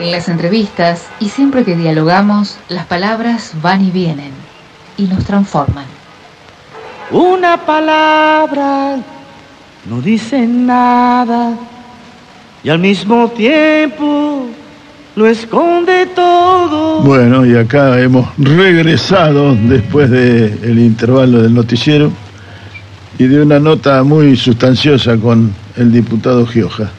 En las entrevistas y siempre que dialogamos, las palabras van y vienen y nos transforman. Una palabra no dice nada y al mismo tiempo lo esconde todo. Bueno, y acá hemos regresado después del intervalo del noticiero y de una nota muy sustanciosa con el diputado Gioja.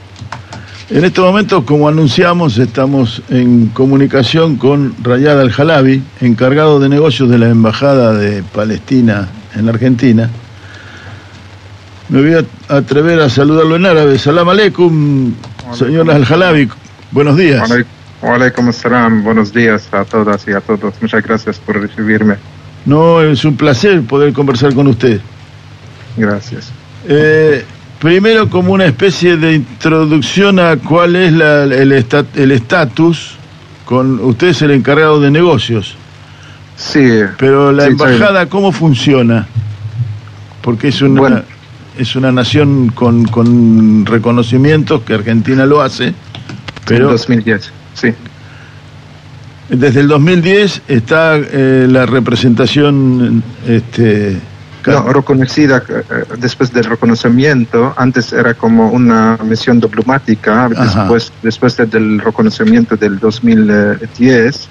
En este momento, como anunciamos, estamos en comunicación con Rayad Al-Jalabi, encargado de negocios de la Embajada de Palestina en la Argentina. Me voy a atrever a saludarlo en árabe. Salam aleikum, señor Al-Jalabi. Buenos días. Aleikum salam. Buenos días a todas y a todos. Muchas gracias por recibirme. No, es un placer poder conversar con usted. Gracias. Eh, primero como una especie de introducción a cuál es la, el estatus, con usted es el encargado de negocios. Sí. Pero la embajada, ¿cómo funciona? Porque es una, es una nación con, con reconocimientos que Argentina lo hace, pero... En 2010, sí. Desde el 2010 está eh, la representación este, no, reconocida eh, después del reconocimiento. Antes era como una misión diplomática. Después, después del reconocimiento del 2010,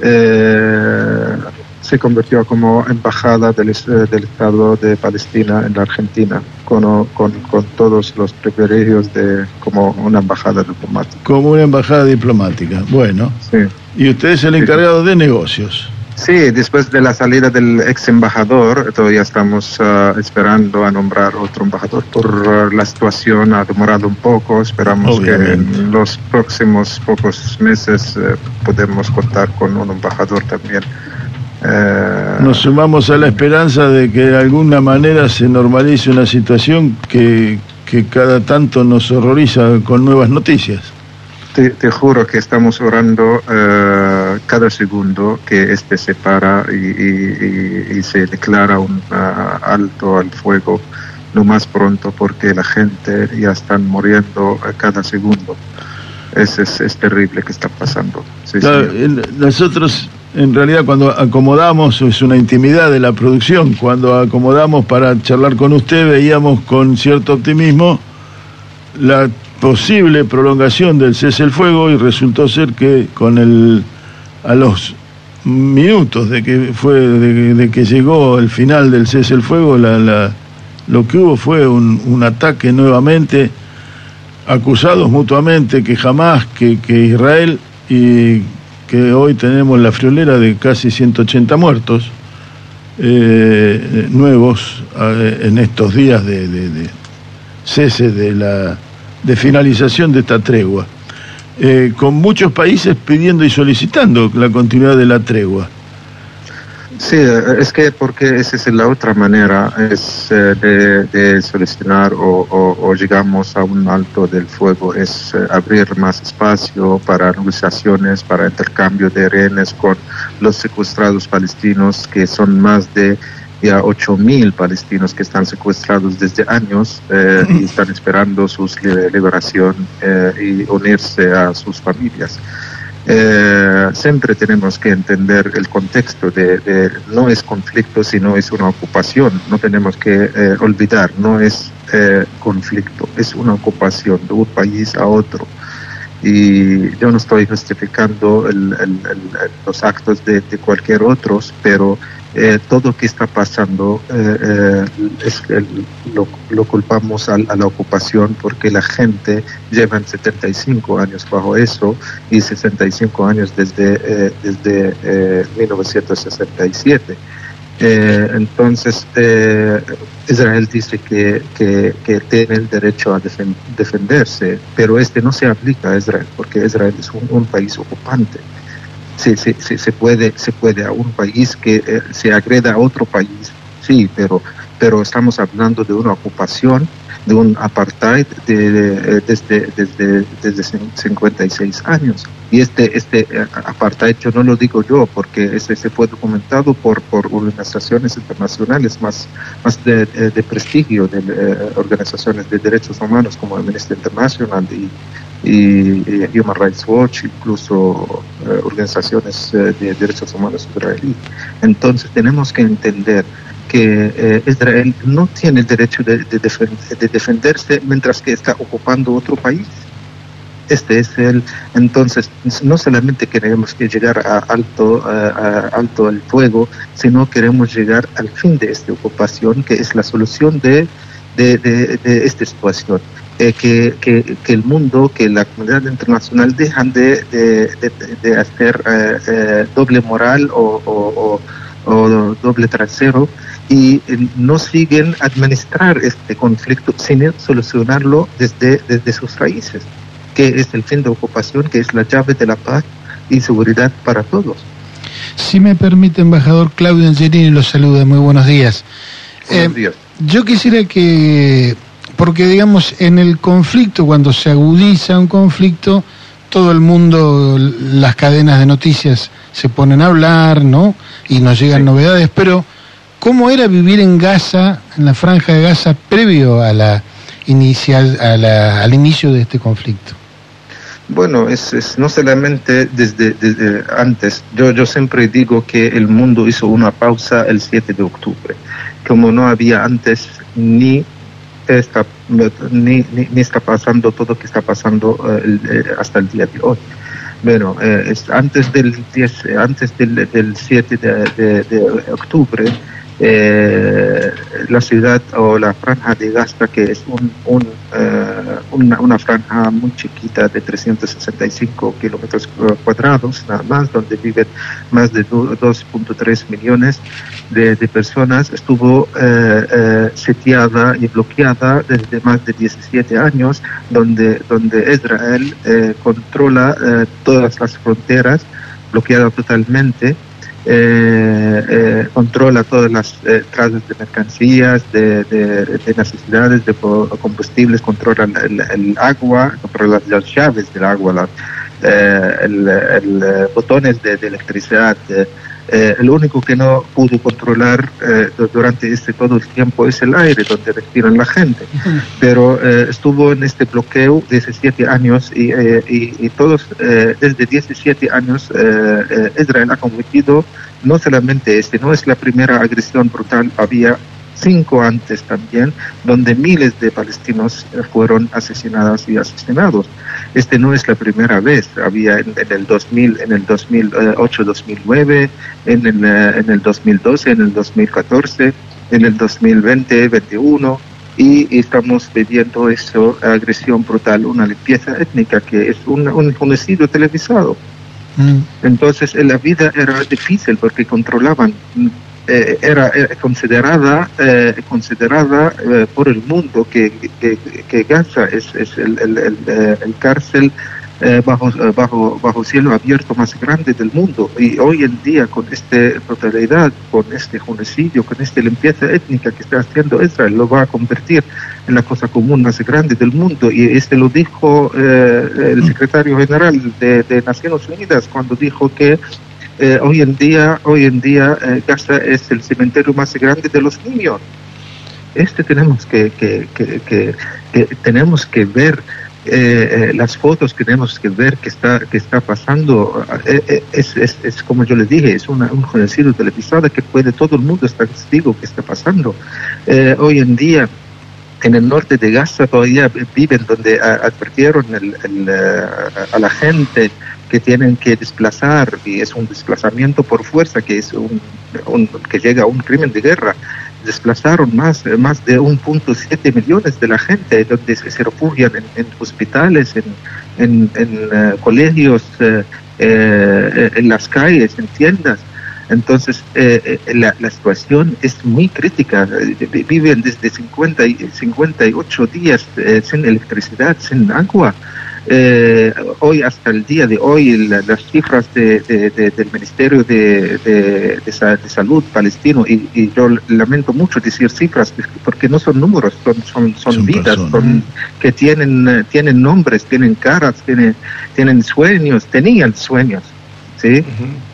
eh, se convirtió como embajada del, eh, del, Estado de Palestina en la Argentina, con, con, con, todos los privilegios de como una embajada diplomática. Como una embajada diplomática, bueno. Sí. Y usted es el encargado de negocios. Sí, después de la salida del ex embajador, todavía estamos ah, esperando a nombrar otro embajador por ah, la situación ha demorado un poco. Esperamos que en los próximos pocos meses eh, podemos contar con un embajador también. Eh, Nos sumamos a la esperanza de que de alguna manera se normalice una situación que, que cada tanto nos horroriza con nuevas noticias. Te, juro que estamos orando eh, cada segundo que este se para y, se declara un uh, alto al fuego lo más pronto porque la gente ya están muriendo cada segundo. Es, es, es, terrible que está pasando. nosotros en realidad cuando acomodamos, es una intimidad de la producción, cuando acomodamos para charlar con usted veíamos con cierto optimismo la posible prolongación del cese el fuego y resultó ser que con el a los minutos de que fue de, que llegó el final del cese el fuego la, lo que hubo fue un, un, ataque nuevamente acusados mutuamente que jamás que, que Israel y que hoy tenemos la friolera de casi 180 muertos eh, nuevos eh, en estos días de, de cese de la de finalización de esta tregua, eh, con muchos países pidiendo y solicitando la continuidad de la tregua. Sí, es que porque esa es la otra manera, eh, de, solicitar o, llegamos a un alto del fuego, es eh, abrir más espacio para negociaciones, para intercambio de rehenes con los secuestrados palestinos, que son más de ya 8.000 palestinos que están secuestrados desde años eh, y están esperando su liberación eh, y unirse a sus familias. Eh, siempre tenemos que entender el contexto de, no es conflicto sino es una ocupación no tenemos que olvidar no es conflicto es una ocupación de un país a otro y yo no estoy justificando los actos de, de cualquier otro pero eh, todo lo que está pasando eh, eh, es, lo, lo, culpamos a, la ocupación porque la gente lleva 75 años bajo eso y 65 años desde, desde 1967. entonces, Israel dice que, que, tiene el derecho a defenderse, pero este no se aplica a Israel porque Israel es un país ocupante se, se, se, puede, se puede a un país que eh, se agreda a otro país, sí, pero, pero estamos hablando de una ocupación, de un apartheid de, desde, desde, desde 56 años. Y este, este eh, apartheid yo no lo digo yo, porque ese se fue documentado por, por organizaciones internacionales más, más de, de prestigio, de eh, organizaciones de derechos humanos como Amnesty International y y, Human Rights Watch, incluso organizaciones de derechos humanos israelíes. Entonces tenemos que entender que Israel no tiene el derecho de, de defenderse mientras que está ocupando otro país este es el, entonces, no solamente queremos que llegar a alto, el fuego, sino queremos llegar al fin de esta ocupación, que es la solución de, de, esta situación. Eh, que, que, que, el mundo, que la comunidad internacional dejan de, de hacer eh, eh, doble moral o, o, o, doble trasero y no siguen administrar este conflicto sin solucionarlo desde, desde sus raíces que es el fin de ocupación, que es la llave de la paz y seguridad para todos. Si me permite, embajador Claudio Angelini, los saluda. Muy buenos días. Buenos eh, días. Yo quisiera que, porque digamos, en el conflicto, cuando se agudiza un conflicto, todo el mundo, las cadenas de noticias se ponen a hablar, ¿no? Y nos llegan novedades, pero ¿cómo era vivir en Gaza, en la franja de Gaza, previo a la inicial, a la, al inicio de este conflicto? Bueno, es, no solamente desde, antes. Yo, yo siempre digo que el mundo hizo una pausa el 7 de octubre. Como no había antes ni está, ni, ni, está pasando todo lo que está pasando eh, eh, hasta el día de hoy. Bueno, eh, es antes del 10, antes del, del 7 de, octubre, eh, la ciudad o la franja de Gaza, que es un, eh, una, una, franja muy chiquita de 365 kilómetros cuadrados, nada más, donde viven más de 2.3 millones de, personas, estuvo eh, eh, sitiada y bloqueada desde más de 17 años, donde, donde Israel controla todas las fronteras, bloqueada totalmente eh, eh, controla todas las eh, de mercancías, de, necesidades de combustibles, controla el, agua, controla las, llaves del agua, el, el, botones de, electricidad. Eh, el único que no pudo controlar eh, durante este todo el tiempo es el aire donde respiran la gente. Pero eh, estuvo en este bloqueo 17 años y, y, todos desde 17 años Israel ha cometido no solamente este, no es la primera agresión brutal, había cinco antes también, donde miles de palestinos eh, fueron asesinados y asesinados. Este no es la primera vez, había en, el 2000, en el 2008-2009, en el, eh, en el 2012, en el 2014, en el 2020-21 y estamos viviendo eso, agresión brutal, una limpieza étnica que es un, un genocidio televisado. Mm. Entonces la vida era difícil porque controlaban eh, era, considerada eh, considerada eh, por el mundo que, Gaza es, es el, el, el, cárcel bajo, bajo, bajo cielo abierto más grande del mundo. Y hoy en día, con esta brutalidad, con este genocidio, con esta limpieza étnica que está haciendo Israel, lo va a convertir en la cosa común más grande del mundo. Y este lo dijo el secretario general de, de Naciones Unidas cuando dijo que eh, hoy en día, hoy en día eh, Gaza es el cementerio más grande de los niños. Este tenemos que, que, que, tenemos que ver eh, las fotos que tenemos que ver que está que está pasando es, es, es, como yo les dije es una, un genocidio televisado que puede todo el mundo estar testigo que está pasando hoy en día en el norte de Gaza todavía viven donde advirtieron a la gente que tienen que desplazar y es un desplazamiento por fuerza que es un, que llega a un crimen de guerra desplazaron más más de 1.7 millones de la gente donde se, refugian en, hospitales en, en, eh, colegios eh, eh, en las calles en tiendas entonces, la, la, situación es muy crítica. Viven desde 50 y 58 días sin electricidad, sin agua. Eh, hoy, hasta el día de hoy, las cifras de, del Ministerio de, Salud palestino, y, yo lamento mucho decir cifras porque no son números, son, son, son, vidas son, que tienen, tienen nombres, tienen caras, tienen, tienen sueños, tenían sueños, ¿sí?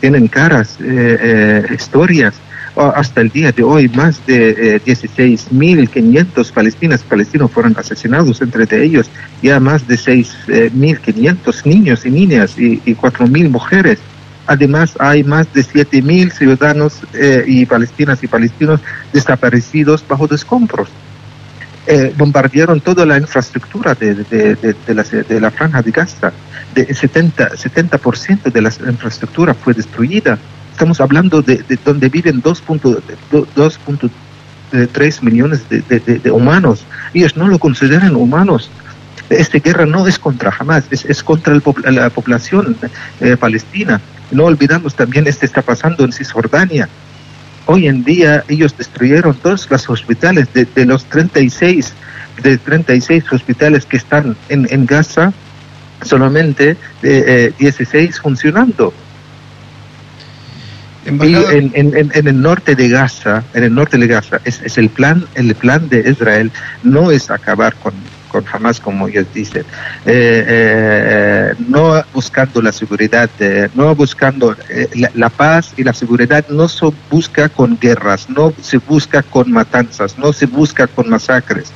tienen caras, eh, eh, historias hasta el día de hoy más de 16.500 palestinas palestinos fueron asesinados, entre ellos ya más de 6.500 niños y niñas y, y 4.000 mujeres. Además, hay más de 7.000 ciudadanos y palestinas y palestinos desaparecidos bajo escombros. Eh, bombardearon toda la infraestructura de, de, de, la, de, la, franja de Gaza. De 70, 70% de la infraestructura fue destruida. Estamos hablando de, donde viven 2.3 millones de, humanos. Ellos no lo consideran humanos. Esta guerra no es contra Hamas, es, contra la población eh, palestina. No olvidamos también, este está pasando en Cisjordania Hoy en día ellos destruyeron todos los hospitales de, los 36 de 36 hospitales que están en, Gaza, solamente eh, 16 funcionando. Y en, el norte de Gaza, en el norte de Gaza, es, el plan, el plan de Israel no es acabar con, con Hamas, como ellos dicen, eh, eh, no buscando la seguridad, eh, no buscando la, paz y la seguridad no se busca con guerras, no se busca con matanzas, no se busca con masacres,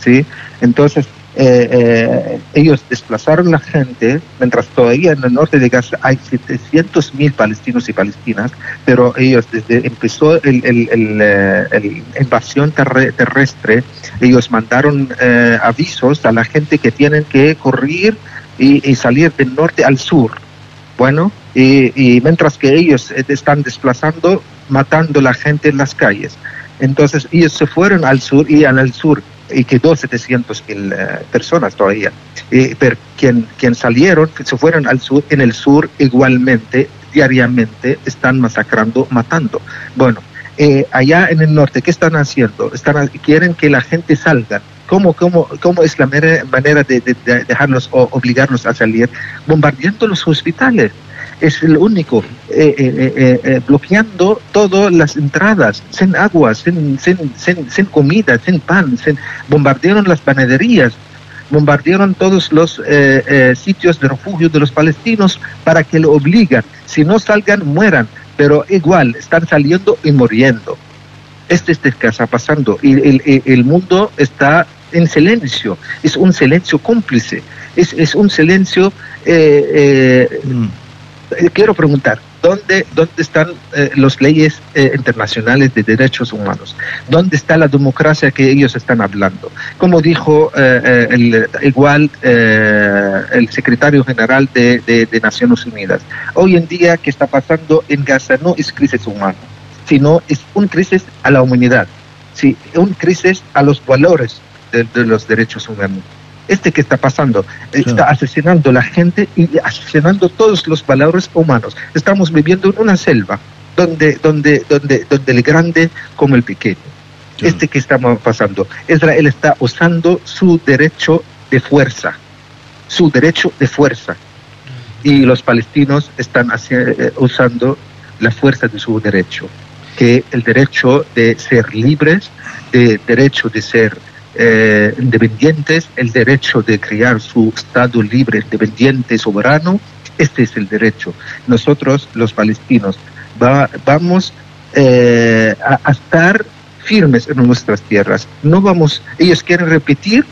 ¿sí? Entonces, eh, eh, ellos desplazaron la gente, mientras todavía en el norte de Gaza hay 700 mil palestinos y palestinas, pero ellos desde empezó el, el, el, eh, invasión terrestre, ellos mandaron avisos a la gente que tienen que correr y, salir del norte al sur. Bueno, y, mientras que ellos están desplazando, matando la gente en las calles. Entonces ellos se fueron al sur y al sur y quedó 700 mil eh, personas todavía. pero quien, quien salieron, se fueron al sur, en el sur igualmente, diariamente, están masacrando, matando. Bueno, eh, allá en el norte, ¿qué están haciendo? Están, quieren que la gente salga. ¿Cómo, cómo, cómo es la manera de, de dejarlos o obligarlos a salir? Bombardeando los hospitales es el único, eh, eh, eh, bloqueando todas las entradas, sin agua, sin, sin, comida, sin pan, sin, bombardearon las panaderías, bombardearon todos los sitios de refugio de los palestinos para que lo obligan, si no salgan, mueran, pero igual están saliendo y muriendo. Este es lo que está pasando y el, el, mundo está en silencio, es un silencio cómplice, es, es un silencio... Mm. Quiero preguntar, ¿dónde, dónde están eh, las leyes eh, internacionales de derechos humanos? ¿Dónde está la democracia que ellos están hablando? Como dijo el, igual el secretario general de, de, Naciones Unidas, hoy en día que está pasando en Gaza no es crisis humana, sino es un crisis a la humanidad, sí, un crisis a los valores de los derechos humanos este que está pasando, está asesinando a la gente y asesinando todos los valores humanos. Estamos viviendo en una selva donde, donde, donde, donde el grande como el pequeño. Este que estamos pasando. Israel está usando su derecho de fuerza, su derecho de fuerza. Y los palestinos están eh, usando la fuerza de su derecho, que el derecho de ser libres, el derecho de ser eh, independientes, el derecho de crear su Estado libre, independiente, soberano. Este es el derecho. Nosotros, los palestinos, vamos eh, a, estar firmes en nuestras tierras. No vamos, ellos quieren repetir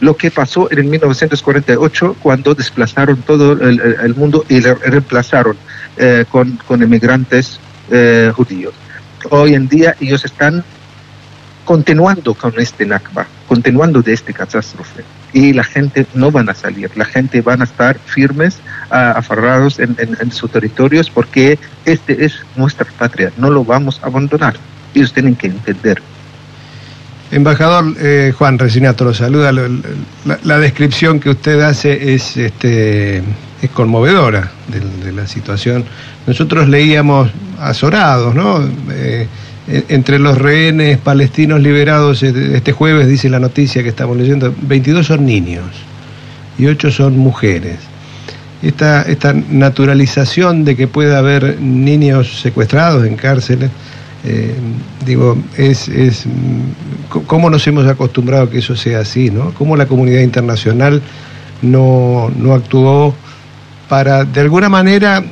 lo que pasó en el 1948 cuando desplazaron todo el, mundo y le reemplazaron eh, con, con inmigrantes judíos. Hoy en día ellos están continuando con este Nakba, continuando de este catástrofe. Y la gente no van a salir, la gente van a estar firmes, aferrados en, sus territorios, porque este es nuestra patria, no lo vamos a abandonar. Ellos tienen que entender. Embajador eh, Juan Resinato lo saluda. La, descripción que usted hace es, este, es conmovedora de, la situación. Nosotros leíamos azorados, ¿no? Eh, entre los rehenes palestinos liberados este jueves, dice la noticia que estamos leyendo, 22 son niños y 8 son mujeres. Esta, esta naturalización de que pueda haber niños secuestrados en cárceles, eh, digo, es, es cómo nos hemos acostumbrado a que eso sea así, ¿no? Cómo la comunidad internacional no, no actuó para, de alguna manera,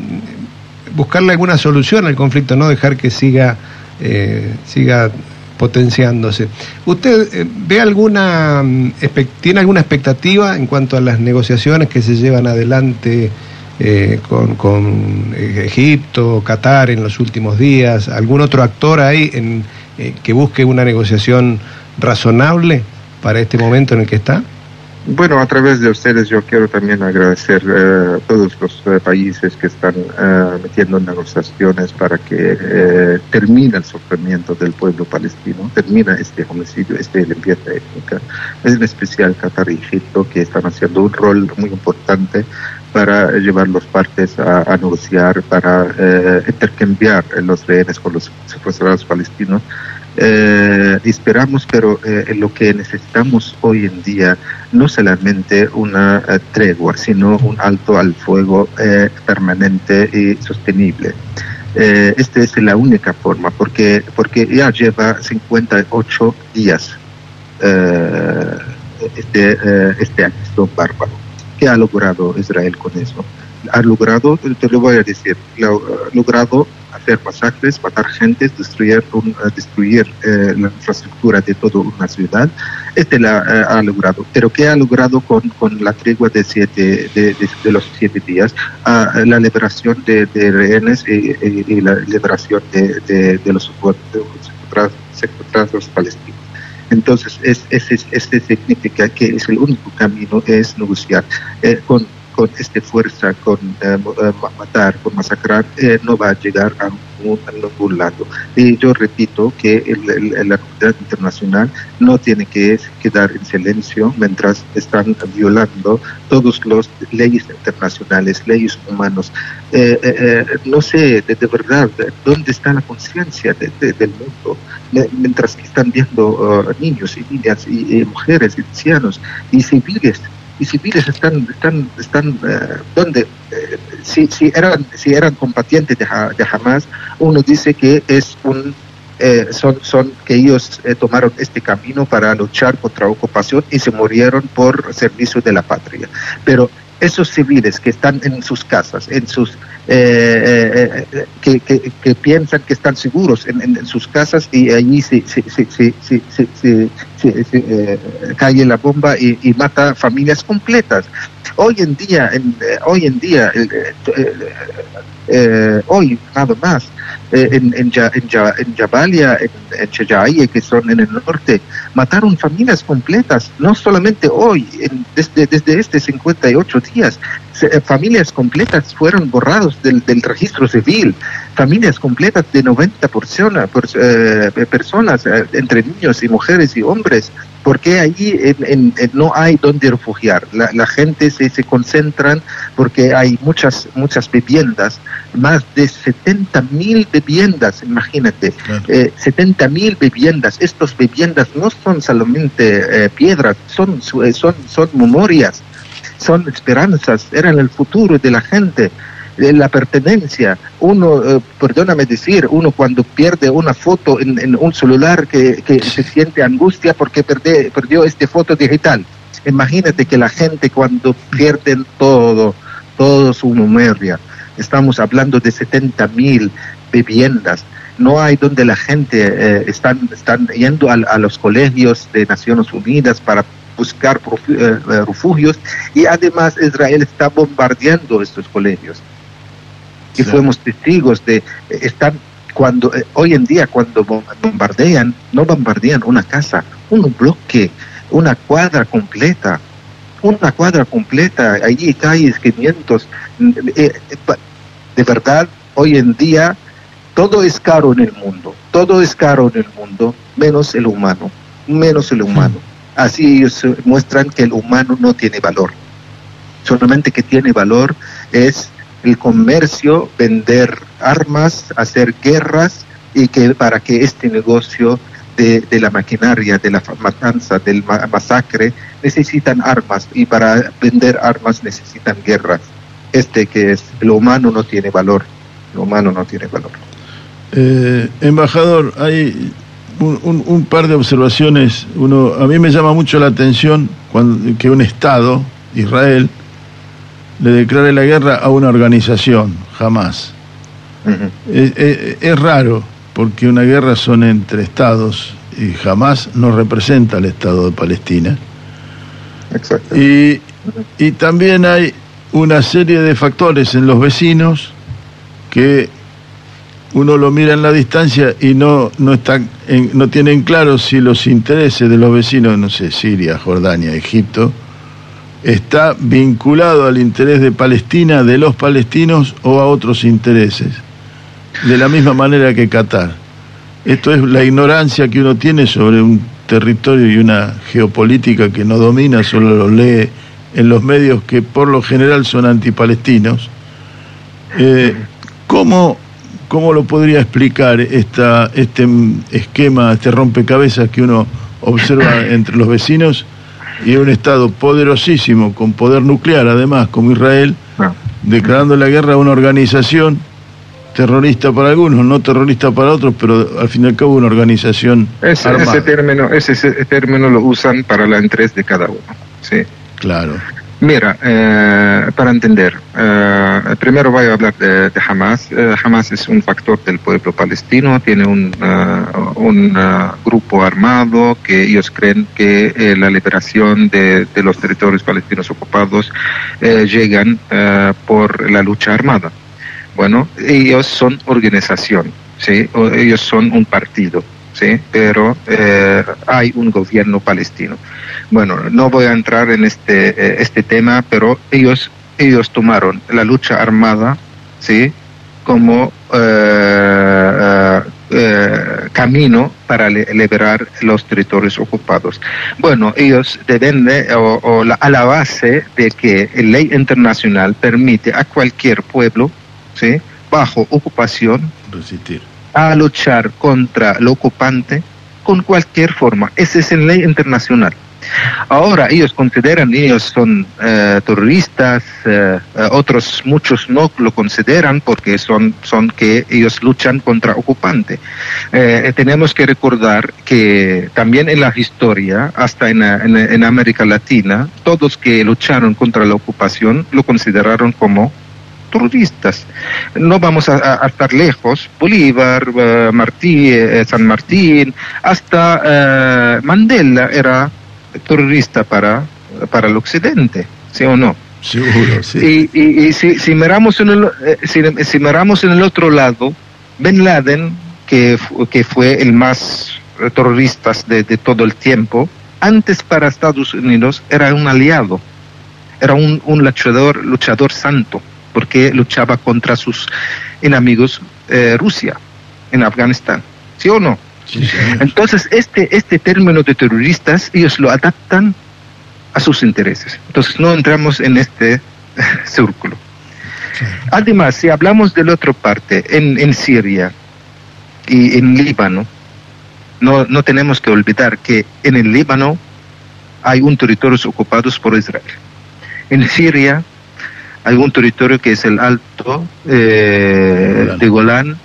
buscarle alguna solución al conflicto, no dejar que siga eh, siga potenciándose. ¿Usted eh, ve alguna, mm, tiene alguna expectativa en cuanto a las negociaciones que se llevan adelante eh, con, con, eh, Egipto, Qatar en los últimos días? ¿Algún otro actor ahí en, eh, que busque una negociación razonable para este momento en el que está? Bueno, a través de ustedes yo quiero también agradecer eh, a todos los eh, países que están eh, metiendo negociaciones para que eh, termine el sufrimiento del pueblo palestino, termina este homicidio, esta limpieza étnica, en especial Qatar y Egipto, que están haciendo un rol muy importante para llevar los partes a, a negociar, para eh, intercambiar los rehenes con los secuestrados palestinos. Eh, esperamos, pero eh, lo que necesitamos hoy en día no solamente una eh, tregua, sino un alto al fuego eh, permanente y sostenible. Eh, esta es la única forma, porque, porque ya lleva 58 días eh, este, este acto bárbaro. ¿Qué ha logrado Israel con eso? Ha logrado, te lo voy a decir, ha logrado hacer masacres, matar gente, destruir, un, uh, destruir eh, la infraestructura de toda una ciudad. Este la eh, ha logrado. Pero ¿qué ha logrado con, con la tregua de, siete, de, los siete días? Ah, la liberación de, rehenes y, la liberación de, de los secuestrados, palestinos. Entonces, es, es, es, este significa que es el único camino es negociar eh, con con esta fuerza, con eh, matar, con masacrar, eh, no va a llegar a, ningún lado. Y yo repito que el, la comunidad internacional no tiene que quedar en silencio mientras están violando todas las leyes internacionales, leyes humanas. Eh, no sé de, verdad dónde está la conciencia de, de, del mundo, mientras que están viendo uh, niños y niñas y, y mujeres y ancianos y civiles y civiles están están están uh, donde eh, si, si eran si eran combatientes de, de Hamas uno dice que es un eh, son son que ellos eh, tomaron este camino para luchar contra ocupación y se murieron por servicio de la patria. Pero esos civiles que están en sus casas en sus eh, eh, que, que, que, piensan que están seguros en sus casas y allí se, se, se, se cae la bomba y, mata familias completas. Hoy en día, en, hoy en día, eh, hoy nada más, en, en, en, Jabalia, en, en Chejaye, que son en el norte, mataron familias completas, no solamente hoy, desde, desde este 58 días, familias completas fueron borrados del, del, registro civil, familias completas de 90 persona, por, eh, personas, eh, entre niños y mujeres y hombres, porque ahí en, en, no hay donde refugiar. La, la gente se, se, concentran porque hay muchas, muchas viviendas, más de 70 mil viviendas, imagínate, claro. eh, 70 mil viviendas. Estas viviendas no son solamente eh, piedras, son, son, son memorias son esperanzas, eran el futuro de la gente, la pertenencia. Uno, eh, perdóname decir, uno cuando pierde una foto en, en un celular que, que, se siente angustia porque perde, perdió esta foto digital. Imagínate que la gente cuando pierden todo, todo su memoria, estamos hablando de 70 mil viviendas, no hay donde la gente eh, están, están yendo a, a los colegios de Naciones Unidas para buscar uh, refugios y además Israel está bombardeando estos colegios. Y fuimos testigos de, están cuando, eh, hoy en día cuando bombardean, no bombardean una casa, un bloque, una cuadra completa, una cuadra completa, allí calles 500. Eh, de verdad, hoy en día todo es caro en el mundo, todo es caro en el mundo, menos el humano, menos el humano. Así ellos muestran que el humano no tiene valor. Solamente que tiene valor es el comercio, vender armas, hacer guerras y que para que este negocio de, de la maquinaria, de la matanza, del ma masacre, necesitan armas y para vender armas necesitan guerras. Este que es, el humano no tiene valor, el humano no tiene valor. Eh, embajador, hay un, un, un, par de observaciones. Uno, a mí me llama mucho la atención cuando, que un Estado, Israel, le declare la guerra a una organización, jamás. Uh -huh. es, es, es, raro, porque una guerra son entre estados y jamás no representa al Estado de Palestina. Exacto. Y, y también hay una serie de factores en los vecinos que uno lo mira en la distancia y no, no, están en- no tienen claro si los intereses de los vecinos, no sé, Siria, Jordania, Egipto, está vinculado al interés de Palestina, de los palestinos o a otros intereses, de la misma manera que Qatar. Esto es la ignorancia que uno tiene sobre un territorio y una geopolítica que no domina, solo lo lee en los medios que por lo general son antipalestinos. Eh, ¿cómo, ¿Cómo lo podría explicar esta, este esquema, este rompecabezas que uno observa entre los vecinos y un Estado poderosísimo, con poder nuclear además, como Israel, declarando la guerra a una organización terrorista para algunos, no terrorista para otros, pero al fin y al cabo una organización Ese, armada. ese término, ese, ese término lo usan para el interés de cada uno. Sí. Claro. Mira, eh, para entender, eh, primero voy a hablar de, Hamas. Eh, Hamas es un factor del pueblo palestino, tiene un, eh, un eh, grupo armado que ellos creen que la liberación de, de los territorios palestinos ocupados llegan por la lucha armada. Bueno, ellos son organización, ¿sí? O ellos son un partido, ¿sí? Pero eh, hay un gobierno palestino. Bueno, no voy a entrar en este, eh, este tema, pero ellos, ellos tomaron la lucha armada, ¿sí? Como eh, eh, eh, camino para liberar los territorios ocupados. Bueno, ellos deben de, o, o la- a la base de que la ley internacional permite a cualquier pueblo, ¿sí? Bajo ocupación, Resistir. A luchar contra el ocupante con cualquier forma. Esa es la ley internacional. Ahora ellos consideran, ellos son eh, terroristas, eh, eh, otros muchos no lo consideran porque son, son que ellos luchan contra ocupante. Tenemos que recordar que también en la historia, hasta en, en- en América Latina, todos que lucharon contra la ocupación lo consideraron como terroristas. No vamos a, a- a estar lejos. Bolívar, eh, Martí, eh, San Martín, hasta eh, Mandela era terrorista para, para el occidente, ¿sí o no? Seguro, sí. Y, y- y si, si miramos en el, si, si miramos en el otro lado, Bin Laden, que, que fue el más terrorista de, de todo el tiempo, antes para Estados Unidos era un aliado, era un, un luchador, luchador santo, porque luchaba contra sus enemigos eh, Rusia en Afganistán, ¿sí o no? Sí, señor. Entonces, este, este término de terroristas, ellos lo adaptan a sus intereses. Entonces, no entramos en este círculo. Además, si hablamos de la otra parte, en, en Siria y en Líbano, no, no tenemos que olvidar que en el Líbano hay un territorio ocupados por Israel. En Siria hay un territorio que es el Alto eh, de Golán,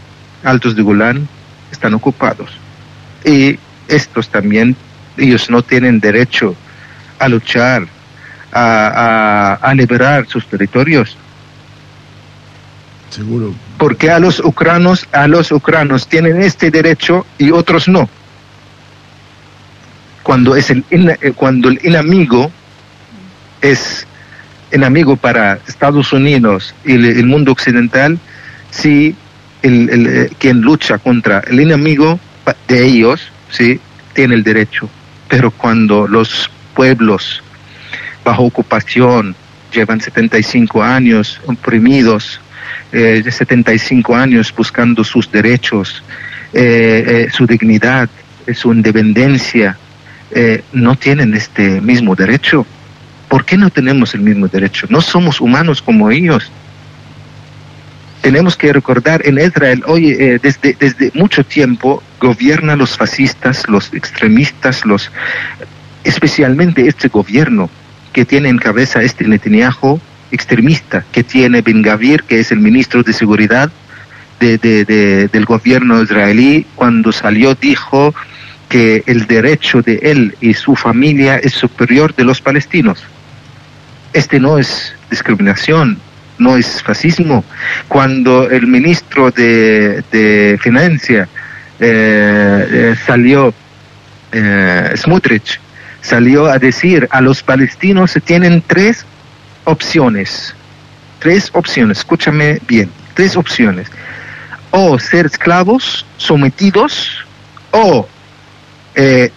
Altos de Golán, están ocupados. Y estos también, ellos no tienen derecho a luchar, a, a- a liberar sus territorios. Seguro. Porque a los ucranos, a los ucranos tienen este derecho y otros no. Cuando es el eh, cuando el enemigo es enemigo para Estados Unidos y el, mundo occidental, sí el, eh, quien lucha contra el enemigo de ellos, sí tiene el derecho. Pero cuando los pueblos bajo ocupación llevan 75 años oprimidos, eh, de 75 años buscando sus derechos, eh, eh, su dignidad, eh, su independencia, no tienen este mismo derecho. ¿Por qué no tenemos el mismo derecho? No somos humanos como ellos. Tenemos que recordar en Israel, oye, eh, desde, desde mucho tiempo gobiernan los fascistas, los extremistas, los especialmente este gobierno que tiene en cabeza este Netanyahu extremista, que tiene Ben Gavir, que es el ministro de Seguridad de- del gobierno israelí, cuando salió dijo que el derecho de él y su familia es superior de los palestinos. Este no es discriminación, no es fascismo. Cuando el ministro de, de Financia eh, salió Smutrich, salió a decir a los palestinos tienen tres opciones, tres opciones, escúchame bien, tres opciones, o ser esclavos, sometidos, o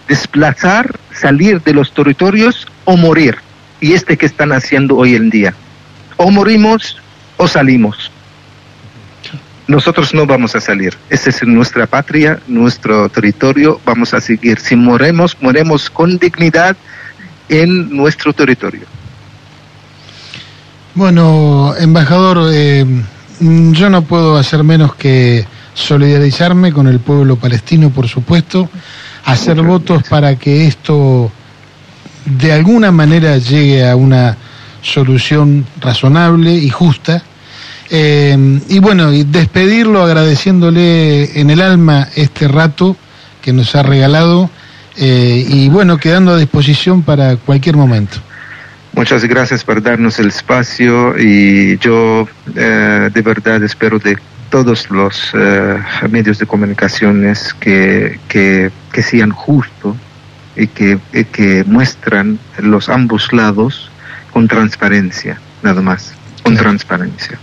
desplazar, salir de los territorios o morir. Y este que están haciendo hoy en día. O morimos o salimos nosotros no vamos a salir. Esta es nuestra patria, nuestro territorio, vamos a seguir. Si moremos, moremos con dignidad en nuestro territorio. Bueno, embajador, eh, yo no puedo hacer menos que solidarizarme con el pueblo palestino, por supuesto, hacer votos para que esto de alguna manera llegue a una solución razonable y justa eh, y bueno, y despedirlo agradeciéndole en el alma este rato que nos ha regalado eh, y bueno, quedando a disposición para cualquier momento. Muchas gracias por darnos el espacio y yo eh, de verdad espero de todos los medios de comunicaciones que, que, sean justos y que, que muestran los ambos lados con transparencia, nada más, con transparencia.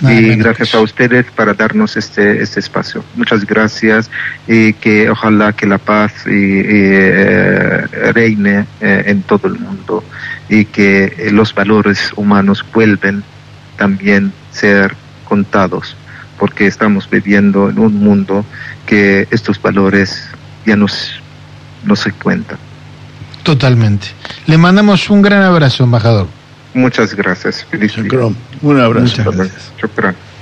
Y gracias a ustedes para darnos este, este espacio. Muchas gracias y que ojalá que la paz eh, reine eh, en todo el mundo y que los valores humanos vuelven también ser contados porque estamos viviendo en un mundo que estos valores ya nos, no se cuentan. Totalmente. Le mandamos un gran abrazo, embajador. Muchas gracias. Feliz Un abrazo. Muchas gracias.